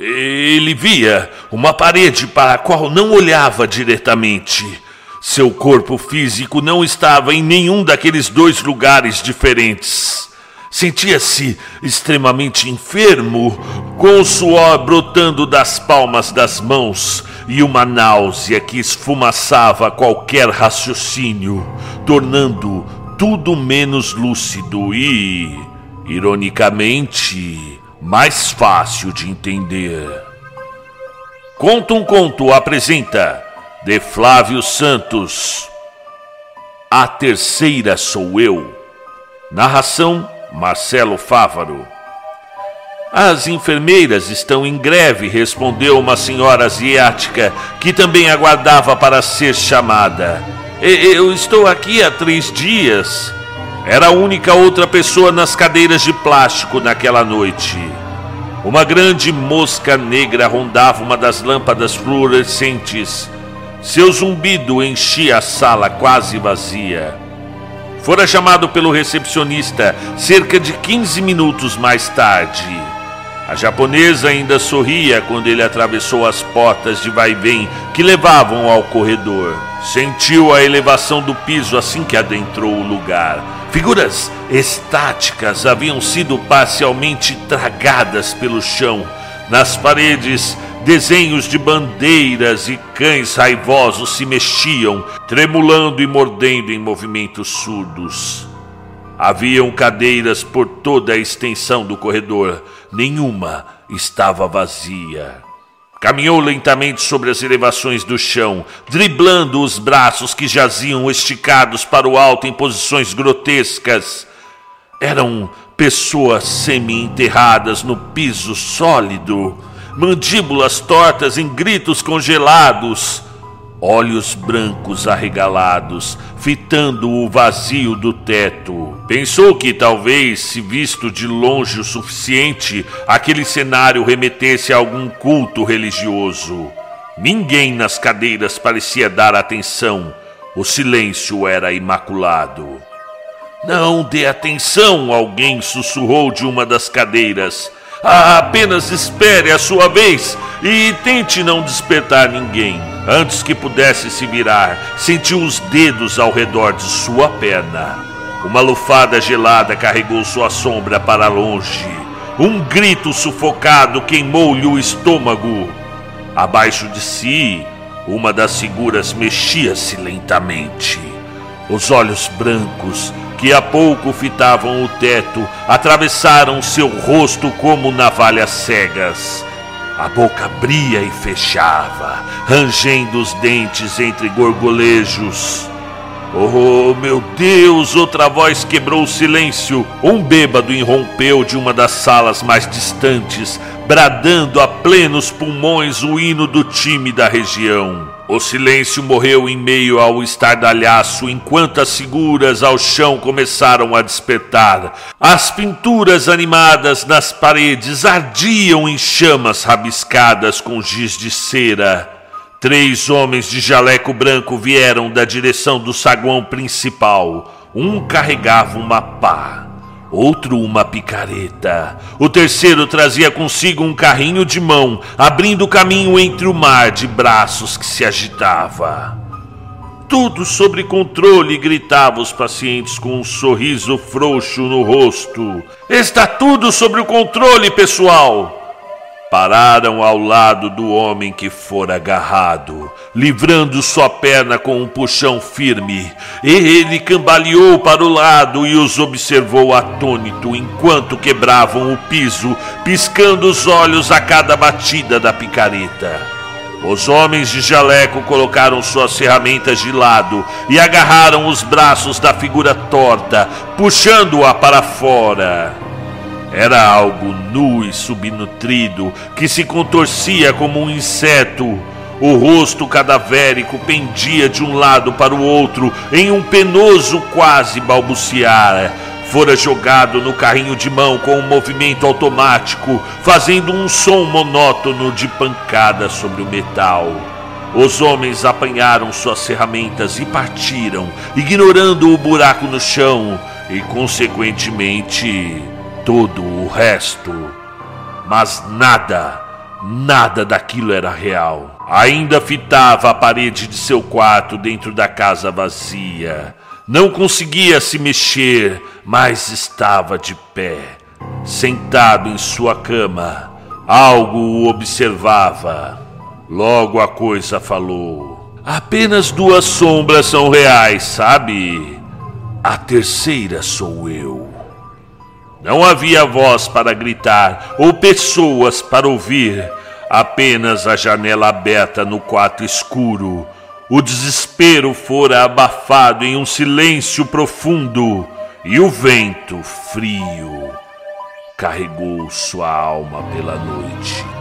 Ele via uma parede para a qual não olhava diretamente. Seu corpo físico não estava em nenhum daqueles dois lugares diferentes. Sentia-se extremamente enfermo, com o suor brotando das palmas das mãos e uma náusea que esfumaçava qualquer raciocínio, tornando tudo menos lúcido e, ironicamente, mais fácil de entender. Conta um conto apresenta de Flávio Santos. A terceira sou eu. Narração Marcelo Fávaro. As enfermeiras estão em greve, respondeu uma senhora asiática que também aguardava para ser chamada. Eu estou aqui há três dias. Era a única outra pessoa nas cadeiras de plástico naquela noite. Uma grande mosca negra rondava uma das lâmpadas fluorescentes. Seu zumbido enchia a sala quase vazia. Fora chamado pelo recepcionista cerca de 15 minutos mais tarde. A japonesa ainda sorria quando ele atravessou as portas de vai-vem que levavam ao corredor. Sentiu a elevação do piso assim que adentrou o lugar. Figuras estáticas haviam sido parcialmente tragadas pelo chão. Nas paredes, desenhos de bandeiras e cães raivosos se mexiam, tremulando e mordendo em movimentos surdos. Haviam cadeiras por toda a extensão do corredor, nenhuma estava vazia. Caminhou lentamente sobre as elevações do chão, driblando os braços que jaziam esticados para o alto em posições grotescas. Eram pessoas semi-enterradas no piso sólido, mandíbulas tortas em gritos congelados olhos brancos arregalados, fitando o vazio do teto. Pensou que talvez, se visto de longe o suficiente, aquele cenário remetesse a algum culto religioso. Ninguém nas cadeiras parecia dar atenção. O silêncio era imaculado. Não dê atenção, alguém sussurrou de uma das cadeiras. Ah, apenas espere a sua vez e tente não despertar ninguém. Antes que pudesse se virar, sentiu os dedos ao redor de sua perna. Uma lufada gelada carregou sua sombra para longe. Um grito sufocado queimou-lhe o estômago. Abaixo de si, uma das figuras mexia-se lentamente. Os olhos brancos que há pouco fitavam o teto, atravessaram seu rosto como navalhas cegas. A boca abria e fechava, rangendo os dentes entre gorgolejos. Oh, meu Deus! Outra voz quebrou o silêncio. Um bêbado irrompeu de uma das salas mais distantes, bradando a plenos pulmões o hino do time da região. O silêncio morreu em meio ao estardalhaço enquanto as figuras ao chão começaram a despertar. As pinturas animadas nas paredes ardiam em chamas rabiscadas com giz de cera. Três homens de jaleco branco vieram da direção do saguão principal. Um carregava uma pá outro uma picareta. O terceiro trazia consigo um carrinho de mão, abrindo caminho entre o mar de braços que se agitava. Tudo sob controle, gritavam os pacientes com um sorriso frouxo no rosto. Está tudo sob o controle, pessoal! Pararam ao lado do homem que fora agarrado, livrando sua perna com um puxão firme. Ele cambaleou para o lado e os observou atônito enquanto quebravam o piso, piscando os olhos a cada batida da picareta. Os homens de jaleco colocaram suas ferramentas de lado e agarraram os braços da figura torta, puxando-a para fora. Era algo nu e subnutrido que se contorcia como um inseto. O rosto cadavérico pendia de um lado para o outro em um penoso quase balbuciar. Fora jogado no carrinho de mão com um movimento automático, fazendo um som monótono de pancada sobre o metal. Os homens apanharam suas ferramentas e partiram, ignorando o buraco no chão e, consequentemente, todo o resto. Mas nada, Nada daquilo era real. Ainda fitava a parede de seu quarto dentro da casa vazia. Não conseguia se mexer, mas estava de pé, sentado em sua cama. Algo o observava. Logo a coisa falou: Apenas duas sombras são reais, sabe? A terceira sou eu. Não havia voz para gritar ou pessoas para ouvir, apenas a janela aberta no quarto escuro. O desespero fora abafado em um silêncio profundo e o vento frio carregou sua alma pela noite.